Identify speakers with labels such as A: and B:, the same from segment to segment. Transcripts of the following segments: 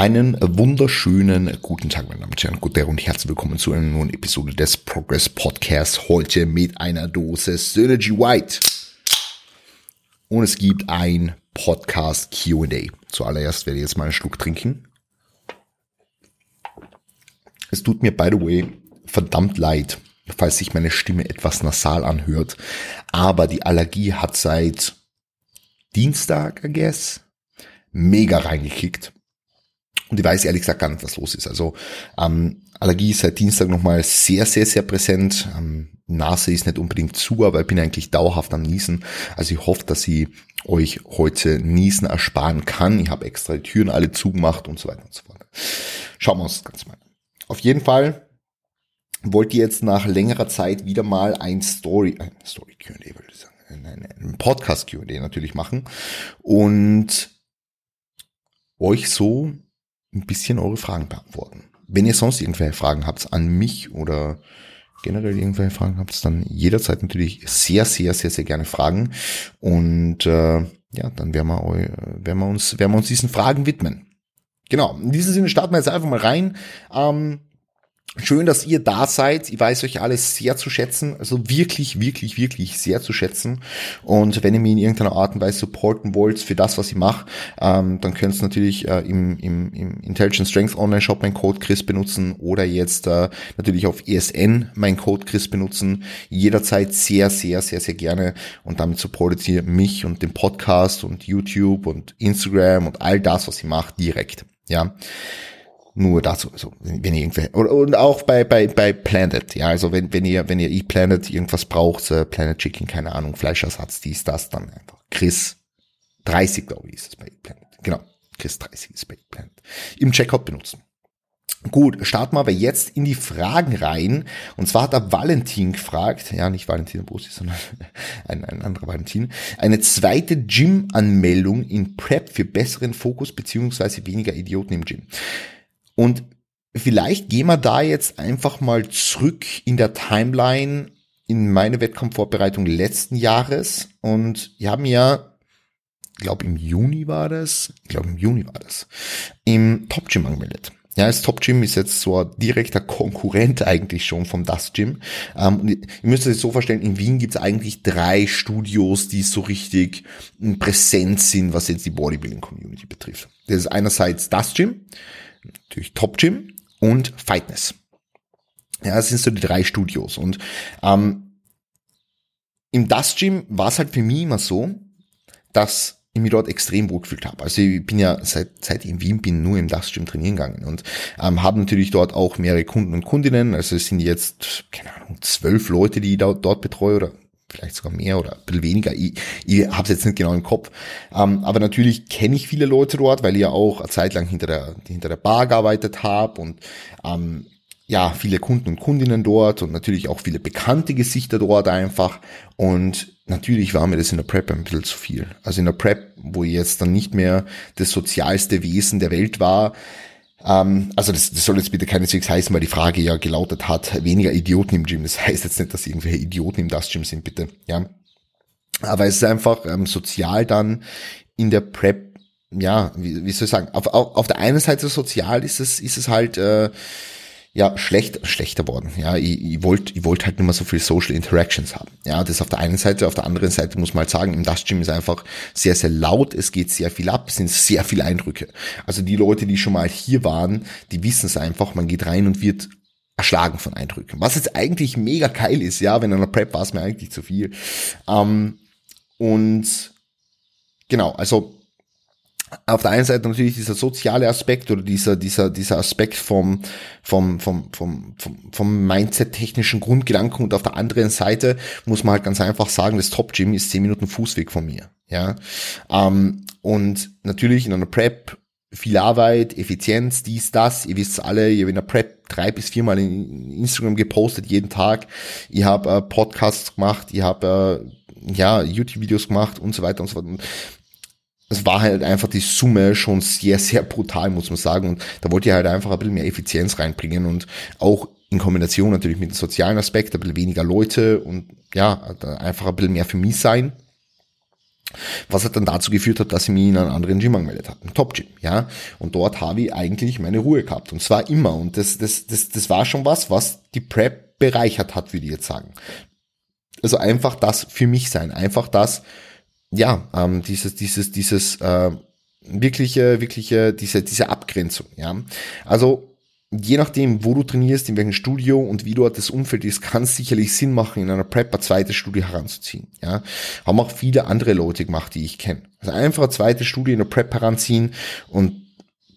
A: Einen wunderschönen guten Tag, meine Damen und Herren, guten und herzlich willkommen zu einer neuen Episode des Progress Podcasts. Heute mit einer Dose Synergy White. Und es gibt ein Podcast Q&A. Zuallererst werde ich jetzt mal einen Schluck trinken. Es tut mir, by the way, verdammt leid, falls sich meine Stimme etwas nasal anhört. Aber die Allergie hat seit Dienstag, I guess, mega reingekickt. Und ich weiß ehrlich gesagt gar nicht, was los ist. Also ähm, Allergie ist seit Dienstag nochmal sehr, sehr, sehr präsent. Ähm, Nase ist nicht unbedingt zu, aber ich bin eigentlich dauerhaft am Niesen. Also ich hoffe, dass ich euch heute Niesen ersparen kann. Ich habe extra die Türen alle zugemacht und so weiter und so fort. Schauen wir uns das Ganze mal an. Auf jeden Fall wollte ich jetzt nach längerer Zeit wieder mal ein Story, ein Story Q&A würde ich sagen, ein Podcast Q&A natürlich machen und euch so ein bisschen eure Fragen beantworten. Wenn ihr sonst irgendwelche Fragen habt an mich oder generell irgendwelche Fragen habt, dann jederzeit natürlich sehr, sehr, sehr, sehr gerne fragen. Und äh, ja, dann werden wir, werden wir uns, werden wir uns diesen Fragen widmen. Genau. In diesem Sinne starten wir jetzt einfach mal rein. Ähm, Schön, dass ihr da seid. Ich weiß euch alles sehr zu schätzen. Also wirklich, wirklich, wirklich sehr zu schätzen. Und wenn ihr mich in irgendeiner Art und Weise supporten wollt für das, was ich mache, ähm, dann könnt ihr natürlich äh, im, im, im Intelligent Strength Online Shop meinen Code Chris benutzen oder jetzt äh, natürlich auf ESN meinen Code Chris benutzen. Jederzeit sehr, sehr, sehr, sehr gerne. Und damit supportet ihr mich und den Podcast und YouTube und Instagram und all das, was ich mache, direkt. Ja. Nur dazu, also wenn ihr irgendwelche, und auch bei, bei, bei Planet, ja, also wenn, wenn ihr, wenn ihr ePlanet irgendwas braucht, äh, Planet Chicken, keine Ahnung, Fleischersatz, dies, das, dann einfach Chris 30, glaube ich, ist es bei ePlanet. Genau, Chris 30 ist bei ePlanet. Im Checkout benutzen. Gut, starten wir aber jetzt in die Fragen rein. Und zwar hat der Valentin gefragt, ja, nicht Valentin Bosi, sondern ein, ein anderer Valentin, eine zweite Gym-Anmeldung in Prep für besseren Fokus beziehungsweise weniger Idioten im Gym. Und vielleicht gehen wir da jetzt einfach mal zurück in der Timeline in meine Wettkampfvorbereitung letzten Jahres. Und wir haben ja, ich glaube im Juni war das, ich glaube im Juni war das, im Top Gym angemeldet. Ja, das Top Gym ist jetzt so ein direkter Konkurrent eigentlich schon vom Das Gym. Ähm, ihr müsst euch so vorstellen, in Wien gibt es eigentlich drei Studios, die so richtig präsent sind, was jetzt die Bodybuilding Community betrifft. Das ist einerseits Das Gym, natürlich Top Gym und Fitness. Ja, das sind so die drei Studios. Und ähm, im Das Gym war es halt für mich immer so, dass ich mich dort extrem wohl gefühlt habe. Also ich bin ja seit seit ich in Wien bin nur im Gym trainieren gegangen und ähm, habe natürlich dort auch mehrere Kunden und Kundinnen. Also es sind jetzt keine Ahnung zwölf Leute, die ich dort, dort betreue oder vielleicht sogar mehr oder ein bisschen weniger. Ich, ich habe es jetzt nicht genau im Kopf. Ähm, aber natürlich kenne ich viele Leute dort, weil ich ja auch eine Zeit lang hinter der, hinter der Bar gearbeitet habe und ähm, ja, viele Kunden und Kundinnen dort und natürlich auch viele bekannte Gesichter dort einfach. Und natürlich war mir das in der Prep ein bisschen zu viel. Also in der Prep, wo ich jetzt dann nicht mehr das sozialste Wesen der Welt war, also das, das soll jetzt bitte keineswegs heißen, weil die Frage ja gelautet hat, weniger Idioten im Gym. Das heißt jetzt nicht, dass irgendwelche Idioten im Das Gym sind, bitte. Ja. Aber es ist einfach ähm, sozial dann in der Prep, ja, wie, wie soll ich sagen, auf, auf, auf der einen Seite sozial ist es, ist es halt äh, ja, schlecht, schlechter worden. Ja, ich, ich wollte ich wollte halt nicht mehr so viel Social Interactions haben. Ja, das auf der einen Seite, auf der anderen Seite muss man halt sagen, im Dust Gym ist einfach sehr, sehr laut, es geht sehr viel ab, es sind sehr viele Eindrücke. Also die Leute, die schon mal hier waren, die wissen es einfach, man geht rein und wird erschlagen von Eindrücken. Was jetzt eigentlich mega geil ist, ja, wenn der Prep war es mir eigentlich zu viel. Ähm, und genau, also auf der einen Seite natürlich dieser soziale Aspekt oder dieser, dieser, dieser Aspekt vom, vom, vom, vom, vom, vom Mindset-technischen Grundgedanken und auf der anderen Seite muss man halt ganz einfach sagen, das Top Gym ist zehn Minuten Fußweg von mir, ja. Ähm, und natürlich in einer Prep viel Arbeit, Effizienz, dies, das. Ihr wisst alle, ich habe in der Prep drei bis viermal in Instagram gepostet, jeden Tag. Ich habe äh, Podcasts gemacht, ich habe äh, ja, YouTube-Videos gemacht und so weiter und so fort es war halt einfach die Summe schon sehr, sehr brutal, muss man sagen. Und da wollte ich halt einfach ein bisschen mehr Effizienz reinbringen und auch in Kombination natürlich mit dem sozialen Aspekt, ein bisschen weniger Leute und ja, einfach ein bisschen mehr für mich sein. Was hat dann dazu geführt hat, dass ich mich in einen anderen Gym angemeldet habe, ein Top Gym, ja. Und dort habe ich eigentlich meine Ruhe gehabt. Und zwar immer. Und das, das, das, das war schon was, was die Prep bereichert hat, würde ich jetzt sagen. Also einfach das für mich sein, einfach das, ja, ähm, dieses, dieses, dieses äh, wirkliche, wirkliche, diese, diese Abgrenzung, ja. Also je nachdem, wo du trainierst, in welchem Studio und wie dort das Umfeld ist, kann es sicherlich Sinn machen, in einer Prep ein zweites Studio heranzuziehen. Ja, haben auch viele andere Leute gemacht, die ich kenne. Also einfach ein zweites Studio in der Prep heranziehen und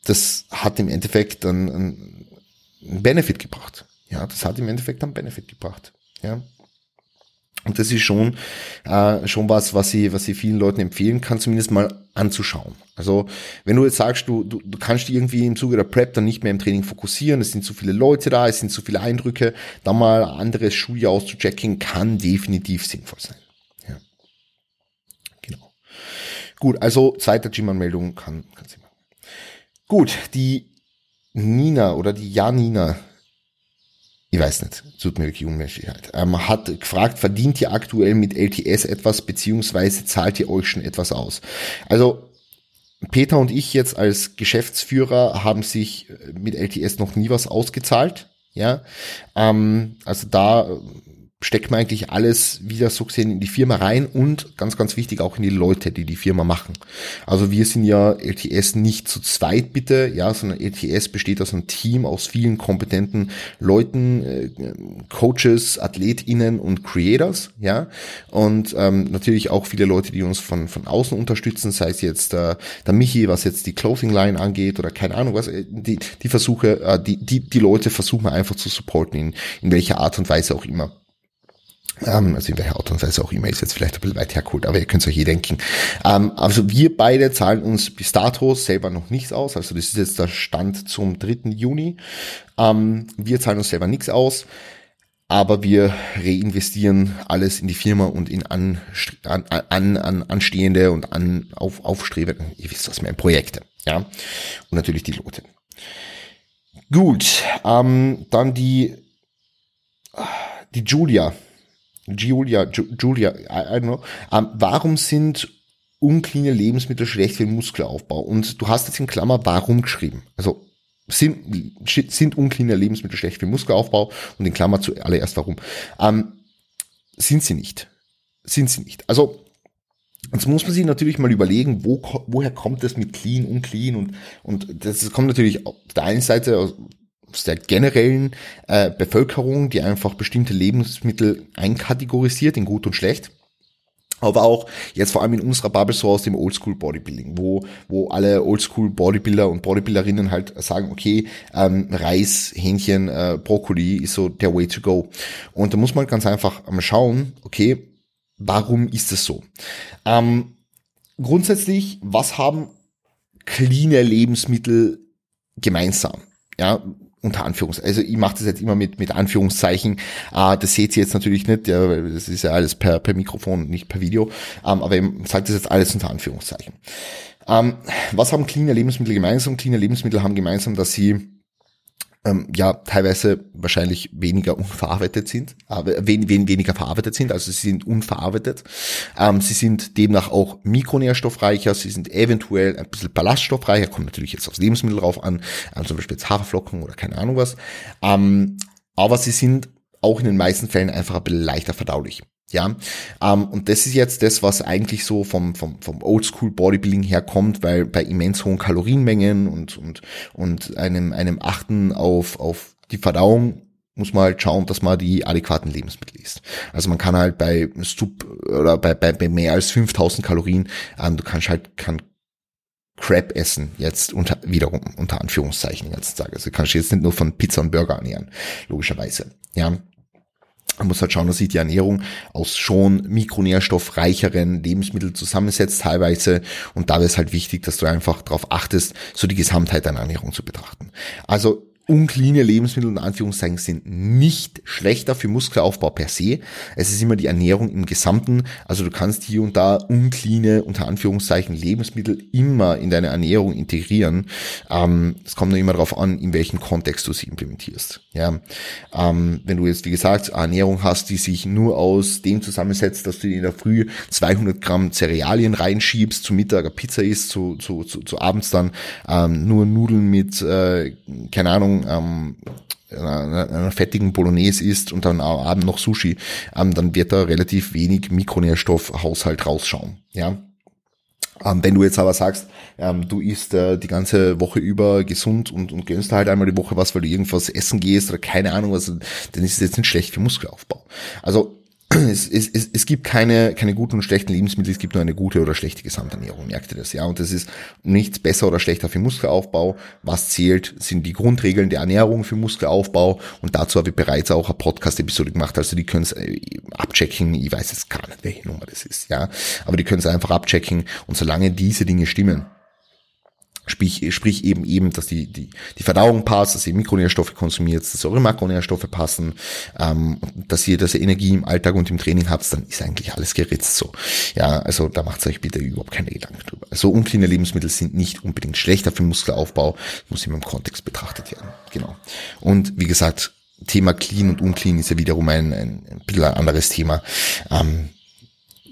A: das hat im Endeffekt einen, einen Benefit gebracht. Ja, das hat im Endeffekt einen Benefit gebracht. Ja. Und das ist schon, äh, schon was, was ich, was ich vielen Leuten empfehlen kann, zumindest mal anzuschauen. Also, wenn du jetzt sagst, du, du, du kannst irgendwie im Zuge der Prep dann nicht mehr im Training fokussieren, es sind zu viele Leute da, es sind zu viele Eindrücke, dann mal ein anderes Schuljahr auszuchecken, kann definitiv sinnvoll sein. Ja. Genau. Gut, also zweite Gym-Anmeldung kann, kann sie machen. Gut, die Nina oder die Janina ich weiß nicht, tut mir wirklich unmenschlich leid, ähm, hat gefragt, verdient ihr aktuell mit LTS etwas, beziehungsweise zahlt ihr euch schon etwas aus? Also, Peter und ich jetzt als Geschäftsführer haben sich mit LTS noch nie was ausgezahlt, ja, ähm, also da steckt man eigentlich alles wieder so gesehen in die Firma rein und ganz, ganz wichtig auch in die Leute, die die Firma machen. Also wir sind ja LTS nicht zu zweit bitte, ja, sondern LTS besteht aus einem Team aus vielen kompetenten Leuten, äh, Coaches, AthletInnen und Creators, ja, und ähm, natürlich auch viele Leute, die uns von, von außen unterstützen, sei es jetzt äh, der Michi, was jetzt die Clothing Line angeht oder keine Ahnung was, äh, die, die Versuche, äh, die, die, die Leute versuchen einfach zu supporten, in, in welcher Art und Weise auch immer. Ähm, also in welcher Art und Weise auch immer, ist jetzt vielleicht ein bisschen weit hergeholt, aber ihr könnt es euch eh denken. Ähm, also wir beide zahlen uns bis dato selber noch nichts aus, also das ist jetzt der Stand zum 3. Juni. Ähm, wir zahlen uns selber nichts aus, aber wir reinvestieren alles in die Firma und in an, an, an, an anstehende und an auf, aufstrebende, ihr wisst was mehr, Projekte, ja, und natürlich die Lote. Gut, ähm, dann die die Julia Julia, Julia, I, don't know, ähm, warum sind uncleane Lebensmittel schlecht für den Muskelaufbau? Und du hast jetzt in Klammer warum geschrieben. Also sind, sind uncleane Lebensmittel schlecht für den Muskelaufbau und in Klammer zuallererst warum? Ähm, sind sie nicht. Sind sie nicht. Also Jetzt muss man sich natürlich mal überlegen, wo, woher kommt das mit clean, unclean und, und das kommt natürlich auf der einen Seite aus der generellen äh, Bevölkerung, die einfach bestimmte Lebensmittel einkategorisiert in gut und schlecht. Aber auch jetzt vor allem in unserer Bubble so aus dem Oldschool Bodybuilding, wo, wo alle Oldschool Bodybuilder und Bodybuilderinnen halt sagen, okay, ähm, Reis, Hähnchen, äh, Brokkoli ist so der Way to go. Und da muss man ganz einfach mal schauen, okay, warum ist es so? Ähm, grundsätzlich, was haben clean Lebensmittel gemeinsam? Ja, unter Anführungszeichen, also ich mache das jetzt immer mit, mit Anführungszeichen, äh, das seht ihr jetzt natürlich nicht, ja, das ist ja alles per, per Mikrofon, nicht per Video, ähm, aber ich sage das jetzt alles unter Anführungszeichen. Ähm, was haben cleane Lebensmittel gemeinsam? Cleane Lebensmittel haben gemeinsam, dass sie ähm, ja teilweise wahrscheinlich weniger unverarbeitet sind, aber wen, wen, weniger verarbeitet sind, also sie sind unverarbeitet. Ähm, sie sind demnach auch mikronährstoffreicher, sie sind eventuell ein bisschen ballaststoffreicher, kommt natürlich jetzt aufs Lebensmittel drauf an, also zum Beispiel jetzt Haferflocken oder keine Ahnung was. Ähm, aber sie sind auch in den meisten Fällen einfach ein bisschen leichter verdaulich. Ja, ähm, und das ist jetzt das, was eigentlich so vom, vom, vom Oldschool Bodybuilding herkommt, weil bei immens hohen Kalorienmengen und, und, und einem, einem Achten auf, auf die Verdauung muss man halt schauen, dass man die adäquaten Lebensmittel isst. Also man kann halt bei Sub oder bei, bei, bei mehr als 5000 Kalorien, ähm, du kannst halt, kann Crap essen, jetzt unter, wiederum unter Anführungszeichen jetzt sage. Also du kannst jetzt nicht nur von Pizza und Burger ernähren, logischerweise. Ja, man muss halt schauen, dass sich die Ernährung aus schon mikronährstoffreicheren Lebensmitteln zusammensetzt teilweise. Und da es halt wichtig, dass du einfach darauf achtest, so die Gesamtheit deiner Ernährung zu betrachten. Also uncleane Lebensmittel in Anführungszeichen sind nicht schlechter für Muskelaufbau per se. Es ist immer die Ernährung im Gesamten. Also du kannst hier und da uncleane, unter Anführungszeichen, Lebensmittel immer in deine Ernährung integrieren. Ähm, es kommt nur immer darauf an, in welchem Kontext du sie implementierst. Ja, ähm, wenn du jetzt, wie gesagt, Ernährung hast, die sich nur aus dem zusammensetzt, dass du in der Früh 200 Gramm Cerealien reinschiebst, zu Mittag eine Pizza isst, zu, zu, zu, zu abends dann ähm, nur Nudeln mit, äh, keine Ahnung, ähm, einer, einer fettigen Bolognese isst und dann am Abend noch Sushi, ähm, dann wird da relativ wenig Mikronährstoffhaushalt rausschauen. Ja, ähm, wenn du jetzt aber sagst, ähm, du isst äh, die ganze Woche über gesund und, und gönnst halt einmal die Woche was, weil du irgendwas essen gehst oder keine Ahnung was, dann ist es jetzt nicht schlecht für Muskelaufbau. Also es, es, es, es gibt keine, keine guten und schlechten Lebensmittel, es gibt nur eine gute oder schlechte Gesamternährung, merkt ihr das, ja? Und das ist nichts besser oder schlechter für Muskelaufbau. Was zählt, sind die Grundregeln der Ernährung für Muskelaufbau und dazu habe ich bereits auch eine Podcast-Episode gemacht, also die können es äh, abchecken, ich weiß jetzt gar nicht, welche Nummer das ist, ja? Aber die können es einfach abchecken und solange diese Dinge stimmen, Sprich, sprich eben eben, dass die, die, die Verdauung passt, dass ihr Mikronährstoffe konsumiert, dass eure Makronährstoffe passen, ähm, dass ihr das Energie im Alltag und im Training habt, dann ist eigentlich alles geritzt so. Ja, also da macht euch bitte überhaupt keine Gedanken drüber. Also uncleane Lebensmittel sind nicht unbedingt schlechter für Muskelaufbau, muss immer im Kontext betrachtet werden. Genau. Und wie gesagt, Thema Clean und Unclean ist ja wiederum ein, ein, ein bisschen anderes Thema. Ähm,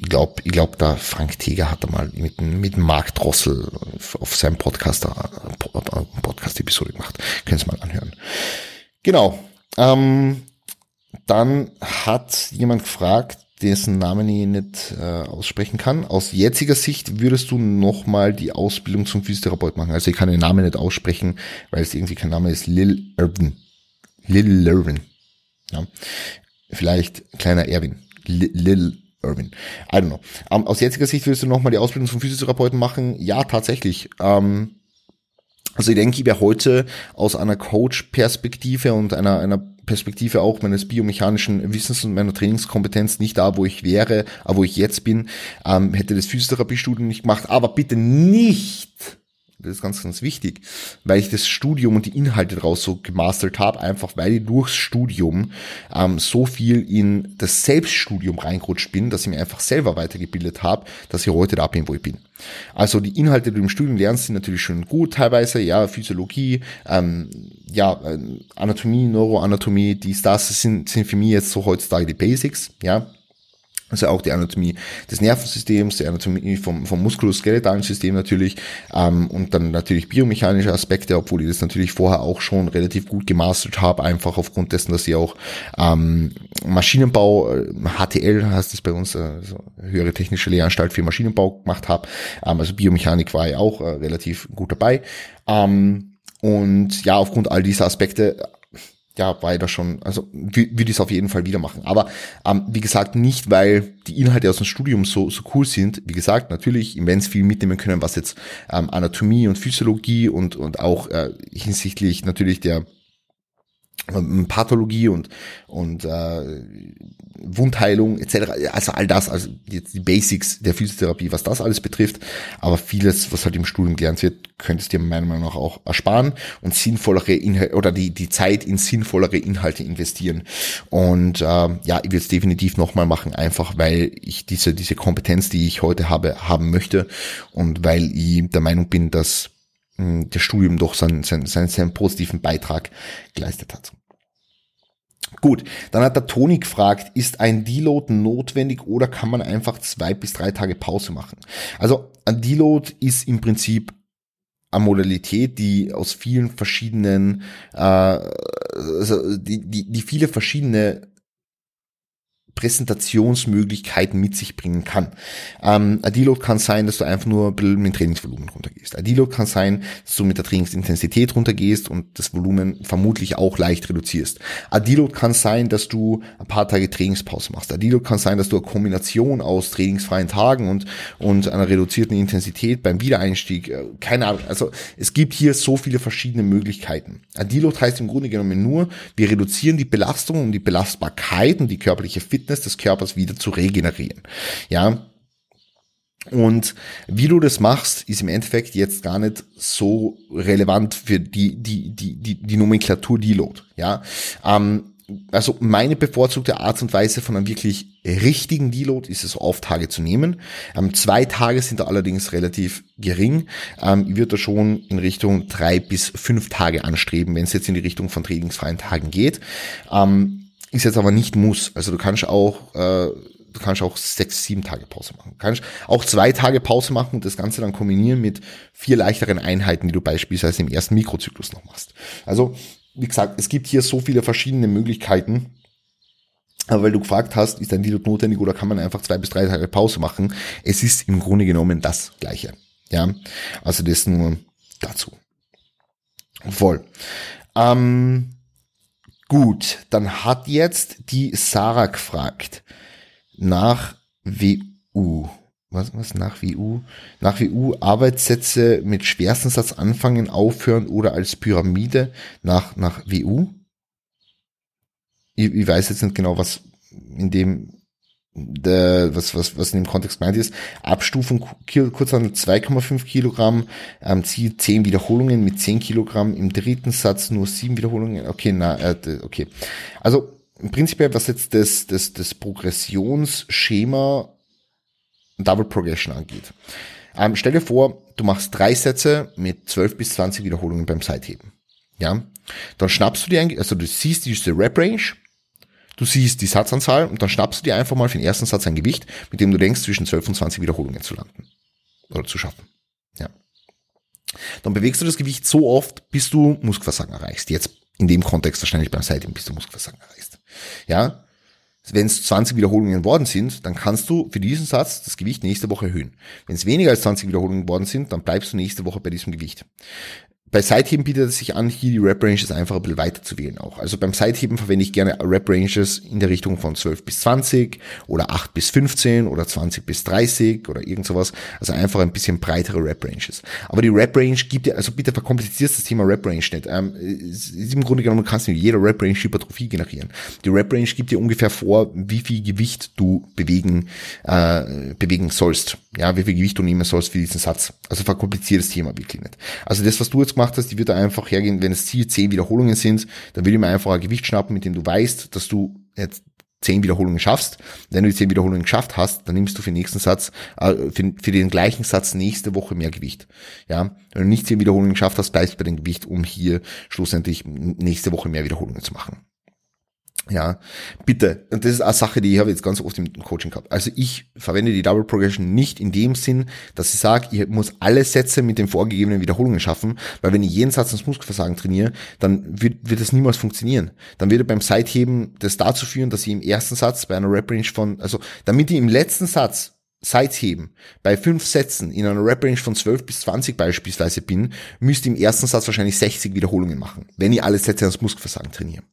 A: ich glaube, ich glaub, der Frank Teger hat da mal mit, mit Mark Drossel auf seinem Podcast eine Podcast-Episode gemacht. Können Sie mal anhören. Genau. Ähm, dann hat jemand gefragt, dessen Namen ich nicht äh, aussprechen kann. Aus jetziger Sicht würdest du nochmal die Ausbildung zum Physiotherapeut machen. Also ich kann den Namen nicht aussprechen, weil es irgendwie kein Name ist. Lil Irvin. Lil Irvin. Ja. Vielleicht kleiner Erwin. Lil Irvin. I don't know. Ähm, aus jetziger Sicht willst du nochmal die Ausbildung zum Physiotherapeuten machen? Ja, tatsächlich. Ähm, also ich denke, ich wäre heute aus einer Coach-Perspektive und einer, einer Perspektive auch meines biomechanischen Wissens und meiner Trainingskompetenz nicht da, wo ich wäre, aber wo ich jetzt bin, ähm, hätte das Physiotherapiestudium nicht gemacht, aber bitte nicht das ist ganz, ganz wichtig, weil ich das Studium und die Inhalte daraus so gemastert habe, einfach weil ich durchs Studium ähm, so viel in das Selbststudium reingerutscht bin, dass ich mir einfach selber weitergebildet habe, dass ich heute da bin, wo ich bin. Also die Inhalte, die du im Studium lernst, sind natürlich schon gut teilweise, ja, Physiologie, ähm, ja, äh, Anatomie, Neuroanatomie, dies, das sind, sind für mich jetzt so heutzutage die Basics, ja, also auch die Anatomie des Nervensystems, die Anatomie vom, vom muskuloskeletalen System natürlich ähm, und dann natürlich biomechanische Aspekte, obwohl ich das natürlich vorher auch schon relativ gut gemastert habe, einfach aufgrund dessen, dass ich auch ähm, Maschinenbau, HTL heißt es bei uns, also höhere technische Lehranstalt für Maschinenbau gemacht habe. Ähm, also Biomechanik war ich auch äh, relativ gut dabei. Ähm, und ja, aufgrund all dieser Aspekte ja, weiter schon, also würde ich es auf jeden Fall wieder machen. Aber ähm, wie gesagt, nicht, weil die Inhalte aus dem Studium so, so cool sind. Wie gesagt, natürlich immens viel mitnehmen können, was jetzt ähm, Anatomie und Physiologie und, und auch äh, hinsichtlich natürlich der Pathologie und, und äh, Wundheilung etc. Also all das, also die, Basics der Physiotherapie, was das alles betrifft. Aber vieles, was halt im Studium gelernt wird, könntest dir meiner Meinung nach auch ersparen und sinnvollere Inhalte oder die, die Zeit in sinnvollere Inhalte investieren. Und äh, ja, ich will es definitiv nochmal machen, einfach weil ich diese, diese Kompetenz, die ich heute habe, haben möchte und weil ich der Meinung bin, dass das Studium doch seinen, seinen, seinen, seinen positiven Beitrag geleistet hat. Gut, dann hat der Toni gefragt, ist ein Deload notwendig oder kann man einfach zwei bis drei Tage Pause machen? Also ein Deload ist im Prinzip eine Modalität, die aus vielen verschiedenen, äh, also die, die, die viele verschiedene Präsentationsmöglichkeiten mit sich bringen kann. Ähm, ein kann sein, dass du einfach nur mit dem Trainingsvolumen runtergehst. Ein kann sein, dass du mit der Trainingsintensität runtergehst und das Volumen vermutlich auch leicht reduzierst. Ein kann sein, dass du ein paar Tage Trainingspause machst. Ein kann sein, dass du eine Kombination aus trainingsfreien Tagen und, und einer reduzierten Intensität beim Wiedereinstieg, äh, keine Ahnung, also es gibt hier so viele verschiedene Möglichkeiten. Ein heißt im Grunde genommen nur, wir reduzieren die Belastung und die Belastbarkeit und die körperliche Fitness Fitness des Körpers wieder zu regenerieren. Ja, Und wie du das machst, ist im Endeffekt jetzt gar nicht so relevant für die, die, die, die, die Nomenklatur Deload. Ja, ähm, also meine bevorzugte Art und Weise von einem wirklich richtigen Deload ist es auf Tage zu nehmen. Ähm, zwei Tage sind da allerdings relativ gering. Ähm, ich würde da schon in Richtung drei bis fünf Tage anstreben, wenn es jetzt in die Richtung von trainingsfreien Tagen geht. Ähm, ist jetzt aber nicht muss. Also du kannst auch äh, du kannst auch sechs, sieben Tage Pause machen. Du kannst auch zwei Tage Pause machen und das Ganze dann kombinieren mit vier leichteren Einheiten, die du beispielsweise im ersten Mikrozyklus noch machst. Also, wie gesagt, es gibt hier so viele verschiedene Möglichkeiten. Aber weil du gefragt hast, ist ein Deload notwendig oder kann man einfach zwei bis drei Tage Pause machen? Es ist im Grunde genommen das Gleiche. Ja, also das nur dazu. Voll. Ähm, gut, dann hat jetzt die Sarah gefragt nach WU. Was, was nach WU? Nach WU Arbeitssätze mit schwersten Satz anfangen, aufhören oder als Pyramide nach, nach WU? Ich, ich weiß jetzt nicht genau, was in dem der, was, was, was in dem Kontext gemeint ist, Abstufung Kurzhandel 2,5 Kilogramm, ähm, Ziel 10 Wiederholungen mit 10 Kilogramm, im dritten Satz nur 7 Wiederholungen, okay, na, äh, okay. Also, prinzipiell, was jetzt das, das, das Progressionsschema Double Progression angeht. Ähm, stell dir vor, du machst drei Sätze mit 12 bis 20 Wiederholungen beim Seitheben. Ja, dann schnappst du dir, also du siehst diese Rep Range, du siehst die Satzanzahl und dann schnappst du dir einfach mal für den ersten Satz ein Gewicht, mit dem du denkst, zwischen 12 und 20 Wiederholungen zu landen. Oder zu schaffen. Ja. Dann bewegst du das Gewicht so oft, bis du Muskelversagen erreichst. Jetzt in dem Kontext wahrscheinlich beim Seitheben, bis du Muskelversagen erreichst. Ja, wenn es 20 Wiederholungen worden sind, dann kannst du für diesen Satz das Gewicht nächste Woche erhöhen. Wenn es weniger als 20 Wiederholungen worden sind, dann bleibst du nächste Woche bei diesem Gewicht. Bei Sideheben bietet es sich an, hier die Rep Ranges einfach ein bisschen weiter zu wählen auch. Also beim Sideheben verwende ich gerne Rep Ranges in der Richtung von 12 bis 20 oder 8 bis 15 oder 20 bis 30 oder irgend sowas. Also einfach ein bisschen breitere Rep Ranges. Aber die Rep Range gibt dir, also bitte verkomplizierst das Thema Rep Range nicht. Ähm, ist im Grunde genommen kannst du mit jeder Rep Range Hypertrophie generieren. Die Rep Range gibt dir ungefähr vor, wie viel Gewicht du bewegen, äh, bewegen sollst. Ja, wie viel Gewicht du nehmen sollst für diesen Satz. Also verkompliziert das Thema wirklich nicht. Also das, was du jetzt gemacht hast, die wird einfach hergehen, wenn es Ziel 10 Wiederholungen sind, dann würde ich mir einfach ein Gewicht schnappen, mit dem du weißt, dass du jetzt 10 Wiederholungen schaffst. Wenn du die 10 Wiederholungen geschafft hast, dann nimmst du für den nächsten Satz, äh, für, für, den gleichen Satz nächste Woche mehr Gewicht. Ja, wenn du nicht 10 Wiederholungen geschafft hast, bleibst du bei dem Gewicht, um hier schlussendlich nächste Woche mehr Wiederholungen zu machen. Ja, bitte. Und das ist eine Sache, die ich habe jetzt ganz oft im Coaching gehabt. Also ich verwende die Double Progression nicht in dem Sinn, dass ich sage, ich muss alle Sätze mit den vorgegebenen Wiederholungen schaffen, weil wenn ich jeden Satz ins Muskelversagen trainiere, dann wird, wird das niemals funktionieren. Dann wird beim Seitheben das dazu führen, dass ich im ersten Satz bei einer Rep Range von, also damit ich im letzten Satz Seitheben bei fünf Sätzen in einer Rep Range von 12 bis 20 beispielsweise bin, müsste im ersten Satz wahrscheinlich 60 Wiederholungen machen, wenn ich alle Sätze ans Muskelversagen trainiere.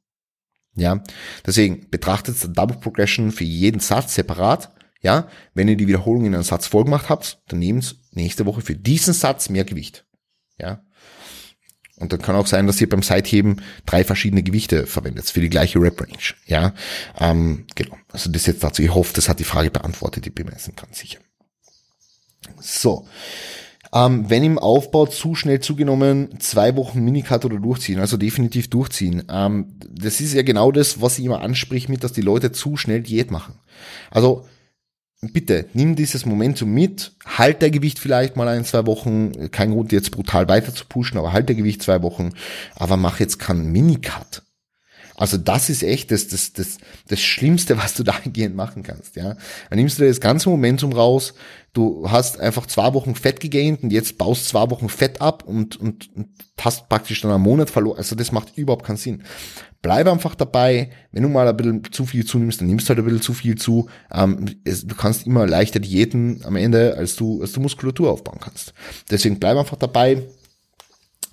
A: Ja, deswegen betrachtet Double Progression für jeden Satz separat. Ja, wenn ihr die Wiederholung in einem Satz vollgemacht habt, dann nehmt nächste Woche für diesen Satz mehr Gewicht. Ja. Und dann kann auch sein, dass ihr beim Seitheben drei verschiedene Gewichte verwendet für die gleiche Rep Range. Ja, ähm, genau. Also das jetzt dazu. Ich hoffe, das hat die Frage beantwortet. Ich bin mir sicher. So. Ähm, wenn im Aufbau zu schnell zugenommen, zwei Wochen Minicut oder durchziehen, also definitiv durchziehen. Ähm, das ist ja genau das, was ich immer anspricht mit, dass die Leute zu schnell Diät machen. Also bitte, nimm dieses Momentum mit, halt der Gewicht vielleicht mal ein, zwei Wochen, kein Grund jetzt brutal weiter zu pushen, aber halt der Gewicht zwei Wochen, aber mach jetzt keinen Minicut. Also das ist echt das, das, das, das Schlimmste, was du dahingehend machen kannst. Ja, Dann nimmst du dir das ganze Momentum raus. Du hast einfach zwei Wochen Fett gegaint und jetzt baust zwei Wochen Fett ab und, und, und hast praktisch dann einen Monat verloren. Also das macht überhaupt keinen Sinn. Bleib einfach dabei. Wenn du mal ein bisschen zu viel zunimmst, dann nimmst du halt ein bisschen zu viel zu. Ähm, es, du kannst immer leichter Diäten am Ende, als du, als du Muskulatur aufbauen kannst. Deswegen bleib einfach dabei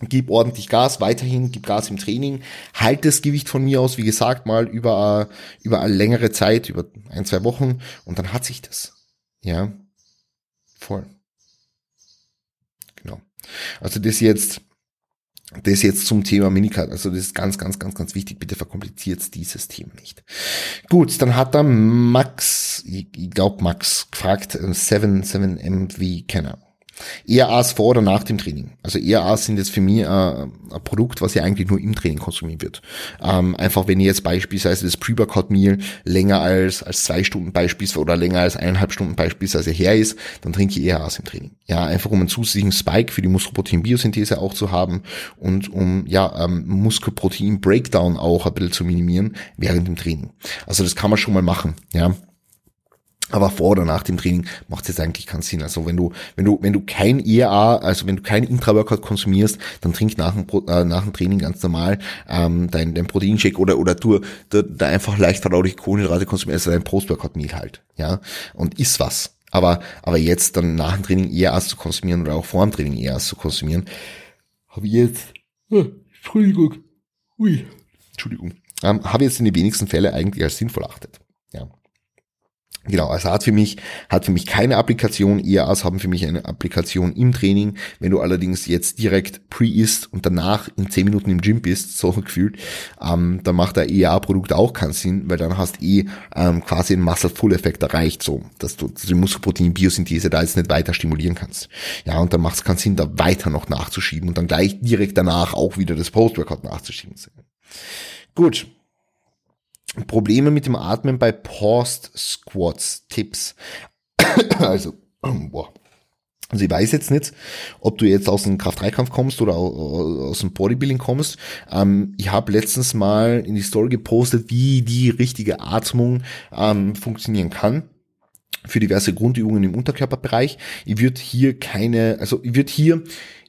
A: gib ordentlich Gas, weiterhin, gib Gas im Training, halt das Gewicht von mir aus, wie gesagt, mal über, über eine längere Zeit, über ein, zwei Wochen und dann hat sich das. Ja, voll. Genau. Also das jetzt Das jetzt zum Thema Minicard. Also das ist ganz, ganz, ganz, ganz wichtig. Bitte verkompliziert dieses Thema nicht. Gut, dann hat da Max, ich, glaube Max, gefragt, 7, 7 MV, keine ERAs vor oder nach dem Training. Also ERAs sind jetzt für mich äh, ein Produkt, was ja eigentlich nur im Training konsumiert wird. Ähm, einfach wenn ihr jetzt beispielsweise das Pre-Workout Meal länger als, als zwei Stunden beispielsweise oder länger als eineinhalb Stunden beispielsweise her ist, dann trinke ich ERAs im Training. Ja, einfach um einen zusätzlichen Spike für die Muskelprotein-Biosynthese auch zu haben und um ja ähm, Muskelprotein-Breakdown auch ein bisschen zu minimieren während dem Training. Also das kann man schon mal machen. Ja, aber vor oder nach dem Training macht es jetzt eigentlich keinen Sinn. Also wenn du, wenn du, wenn du kein ERA, also wenn du kein Intra-Workout konsumierst, dann trink nach dem, äh, nach dem Training ganz normal ähm, dein, dein Proteinshake oder oder du da, da einfach leicht verdauliche Kohlenhydrate konsumierst, also dein Post-Workout-Meal halt, ja, und isst was. Aber aber jetzt dann nach dem Training ERAs zu konsumieren oder auch vor dem Training ERAs zu konsumieren, habe ich jetzt, oh, Entschuldigung, ui, Entschuldigung, ähm, habe jetzt in den wenigsten Fälle eigentlich als sinnvoll erachtet. Ja. Genau, also hat für mich, hat für mich keine Applikation, IAAs haben für mich eine Applikation im Training. Wenn du allerdings jetzt direkt pre ist und danach in 10 Minuten im Gym bist, so gefühlt, ähm, dann macht der IAA-Produkt auch keinen Sinn, weil dann hast eh ähm, quasi einen Muscle-Full-Effekt erreicht, so, dass du, dass du die Muskelprotein-Biosynthese da jetzt nicht weiter stimulieren kannst. Ja, und dann macht es keinen Sinn, da weiter noch nachzuschieben und dann gleich direkt danach auch wieder das Post-Workout nachzuschieben. Gut, Probleme mit dem Atmen bei Paused Squats. Tipps. also, boah. Also ich weiß jetzt nicht, ob du jetzt aus dem Kraft-3-Kampf kommst oder aus dem Bodybuilding kommst. Ähm, ich habe letztens mal in die Story gepostet, wie die richtige Atmung ähm, funktionieren kann für diverse Grundübungen im Unterkörperbereich. Ich würde hier keine, also ich würde hier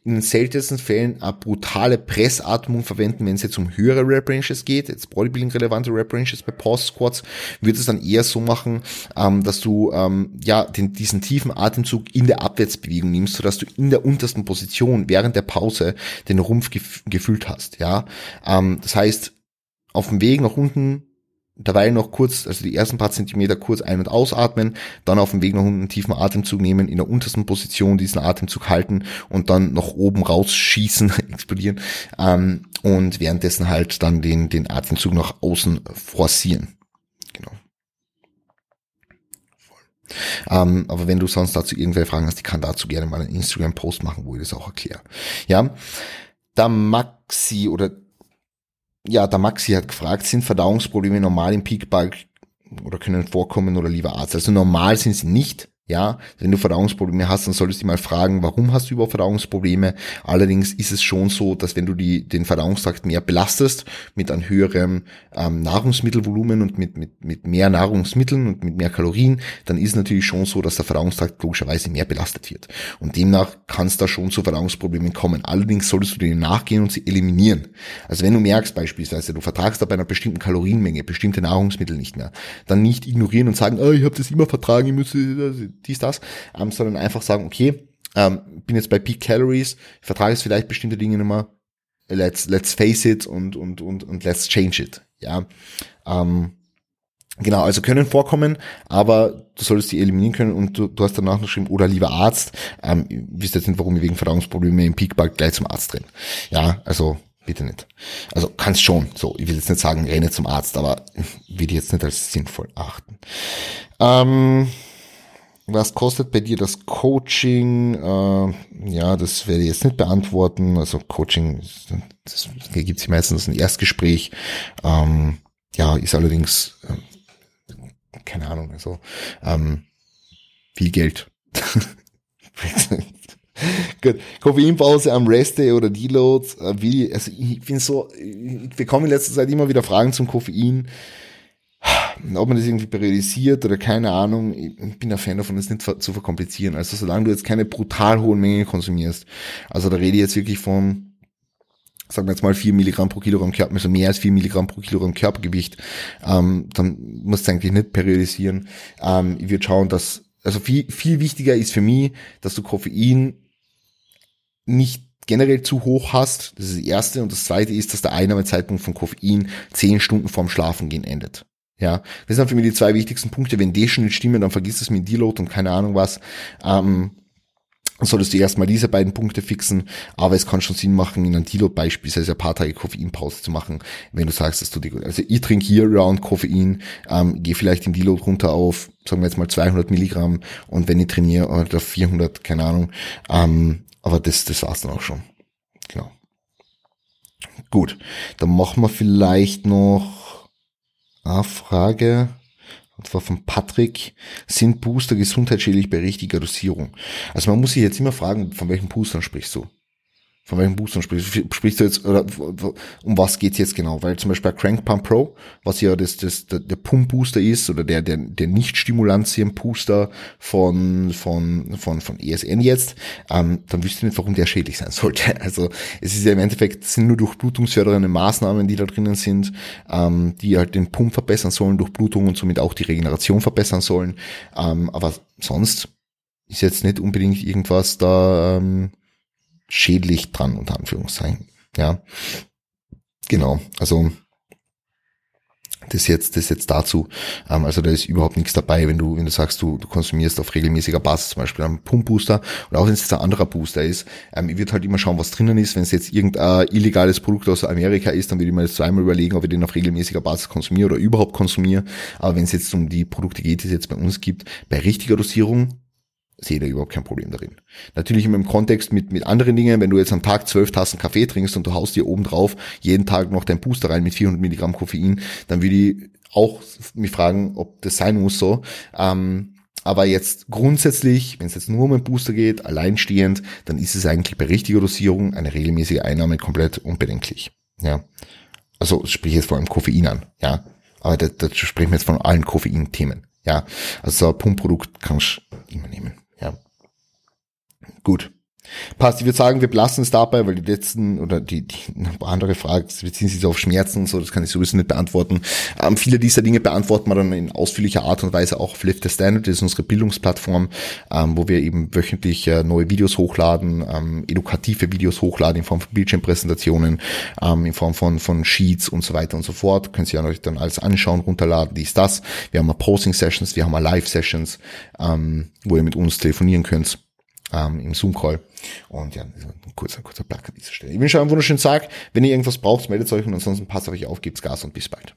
A: in den seltensten Fällen eine brutale Pressatmung verwenden, wenn es jetzt um höhere Rep Ranges geht, jetzt Bodybuilding relevante Rep Ranges bei Pause Squats, würde es dann eher so machen, ähm, dass du ähm, ja den, diesen tiefen Atemzug in der Abwärtsbewegung nimmst, sodass du in der untersten Position während der Pause den Rumpf gef gefühlt hast. Ja, ähm, das heißt auf dem Weg nach unten dabei noch kurz, also die ersten paar Zentimeter kurz ein- und ausatmen, dann auf dem Weg nach unten einen tiefen Atemzug nehmen, in der untersten Position diesen Atemzug halten und dann nach oben rausschießen, explodieren ähm, und währenddessen halt dann den, den Atemzug nach außen forcieren. Genau. Ähm, aber wenn du sonst dazu irgendwelche Fragen hast, ich kann dazu gerne mal einen Instagram-Post machen, wo ich das auch erkläre. Ja, da Maxi oder ja, der Maxi hat gefragt, sind Verdauungsprobleme normal im Peakbulk oder können vorkommen oder lieber Arzt? Also normal sind sie nicht. Ja, wenn du Verdauungsprobleme hast, dann solltest du dich mal fragen, warum hast du überhaupt Verdauungsprobleme? Allerdings ist es schon so, dass wenn du die, den Verdauungstrakt mehr belastest, mit einem höheren ähm, Nahrungsmittelvolumen und mit, mit, mit mehr Nahrungsmitteln und mit mehr Kalorien, dann ist natürlich schon so, dass der Verdauungstrakt logischerweise mehr belastet wird. Und demnach kann es da schon zu Verdauungsproblemen kommen. Allerdings solltest du denen nachgehen und sie eliminieren. Also wenn du merkst beispielsweise, du vertragst da bei einer bestimmten Kalorienmenge bestimmte Nahrungsmittel nicht mehr, dann nicht ignorieren und sagen, oh, ich habe das immer vertragen, ich muss dies, das, ähm, sondern einfach sagen, okay, ähm, bin jetzt bei Peak Calories, vertrage jetzt vielleicht bestimmte Dinge nicht mehr, let's, let's face it und, und, und, und let's change it, ja. Ähm, Genau, also können vorkommen, aber du solltest die eliminieren können und du, du hast danach noch geschrieben, oder lieber Arzt, ähm, wisst jetzt nicht, warum ihr wegen Verdauungsprobleme im Peakbug gleich zum Arzt drin. Ja, also bitte nicht. Also kannst schon, so, ich will jetzt nicht sagen, renne zum Arzt, aber ich jetzt nicht als sinnvoll achten. Ähm, was kostet bei dir das Coaching? Äh, ja, das werde ich jetzt nicht beantworten. Also Coaching, das gibt es meistens ein Erstgespräch. Ähm, ja, ist allerdings, äh, keine Ahnung, also ähm, viel Geld. Gut. Koffeinpause am Rest-Day oder Deload. Äh, wie, also ich bin so, ich bekomme in letzter Zeit immer wieder Fragen zum Koffein ob man das irgendwie periodisiert oder keine Ahnung, ich bin ein Fan davon, das nicht zu verkomplizieren. Also solange du jetzt keine brutal hohen Mengen konsumierst, also da rede ich jetzt wirklich von, sagen wir jetzt mal vier Milligramm pro Kilogramm Körper, also mehr als vier Milligramm pro Kilogramm Körpergewicht, ähm, dann musst du eigentlich nicht periodisieren. Ähm, ich würde schauen, dass, also viel, viel wichtiger ist für mich, dass du Koffein nicht generell zu hoch hast. Das ist das erste. Und das zweite ist, dass der Einnahmezeitpunkt von Koffein zehn Stunden vorm Schlafengehen endet. Ja, das sind für mich die zwei wichtigsten Punkte. Wenn die schon nicht stimmen, dann vergiss es mit Deload und keine Ahnung was. Ähm, solltest du erstmal diese beiden Punkte fixen, aber es kann schon Sinn machen, in einem Deload beispielsweise ein paar Tage Koffeinpause zu machen, wenn du sagst, dass du die, also ich trinke hier round Koffein, ähm, gehe vielleicht im Deload runter auf, sagen wir jetzt mal 200 Milligramm und wenn ich trainiere, oder 400, keine Ahnung, ähm, aber das, das war's dann auch schon. Genau. Gut, dann machen wir vielleicht noch eine Frage. Und zwar von Patrick, sind Booster gesundheitsschädlich bei richtiger Dosierung? Also man muss sich jetzt immer fragen, von welchen Boostern sprichst du? Von welchen Boostern sprichst du? Sprichst du jetzt, oder um was geht's jetzt genau? Weil zum Beispiel Crank Pump Pro, was ja das, das, der, der Pump Booster ist, oder der, der, der Nicht-Stimulantien Booster von, von, von, von ESN jetzt, ähm, dann wüsste ich nicht, warum der schädlich sein sollte. Also, es ist ja im Endeffekt, sind nur durchblutungsfördernde Maßnahmen, die da drinnen sind, ähm, die halt den Pump verbessern sollen, durch Blutung und somit auch die Regeneration verbessern sollen. Ähm, aber sonst ist jetzt nicht unbedingt irgendwas da, ähm, schädlich dran, unter Anführungszeichen. Ja. Genau. Also, das jetzt, das jetzt dazu. Ähm, also da ist überhaupt nichts dabei, wenn du, wenn du sagst, du, du konsumierst auf regelmäßiger Basis zum Beispiel einen Pumpbooster oder auch wenn es jetzt ein anderer Booster ist. Ähm, ich würde halt immer schauen, was drinnen ist. Wenn es jetzt irgendein illegales Produkt aus Amerika ist, dann würde ich mir das zweimal überlegen, ob ich den auf regelmäßiger Basis konsumiere oder überhaupt konsumiere. Aber wenn es jetzt um die Produkte geht, die es jetzt bei uns gibt, bei richtiger Dosierung sehe da überhaupt kein Problem darin. Natürlich immer im Kontext mit, mit anderen Dingen, wenn du jetzt am Tag zwölf Tassen Kaffee trinkst und du haust dir oben drauf jeden Tag noch dein Booster rein mit 400 Milligramm Koffein, dann würde ich auch mich fragen, ob das sein muss so. Ähm, aber jetzt grundsätzlich, wenn es jetzt nur um einen Booster geht, alleinstehend, dann ist es eigentlich bei richtiger Dosierung eine regelmäßige Einnahme komplett unbedenklich. Ja. Also sprich jetzt vor allem Koffein an, ja. Aber da, da sprechen wir jetzt von allen Koffein-Themen. Ja. Also so ein Pumpprodukt kannst du immer nehmen. Gut. Passt, ich würde sagen, wir belassen es dabei, weil die letzten oder die, die andere Fragen beziehen sich auf Schmerzen und so, das kann ich sowieso nicht beantworten. Ähm, viele dieser Dinge beantworten wir dann in ausführlicher Art und Weise auch auf Lift the Standard, das ist unsere Bildungsplattform, ähm, wo wir eben wöchentlich äh, neue Videos hochladen, ähm, edukative Videos hochladen in Form von Bildschirmpräsentationen, ähm, in Form von, von Sheets und so weiter und so fort. Könnt ihr euch dann alles anschauen, runterladen, dies, das. Wir haben mal Posting-Sessions, wir haben mal Live-Sessions, ähm, wo ihr mit uns telefonieren könnt ähm, im Zoom-Call. Und ja, ein kurzer, kurzer Plug an dieser Stelle. Ich wünsche euch einen wunderschönen Tag. Wenn ihr irgendwas braucht, meldet euch und ansonsten passt auf euch auf, gebt's Gas und bis bald.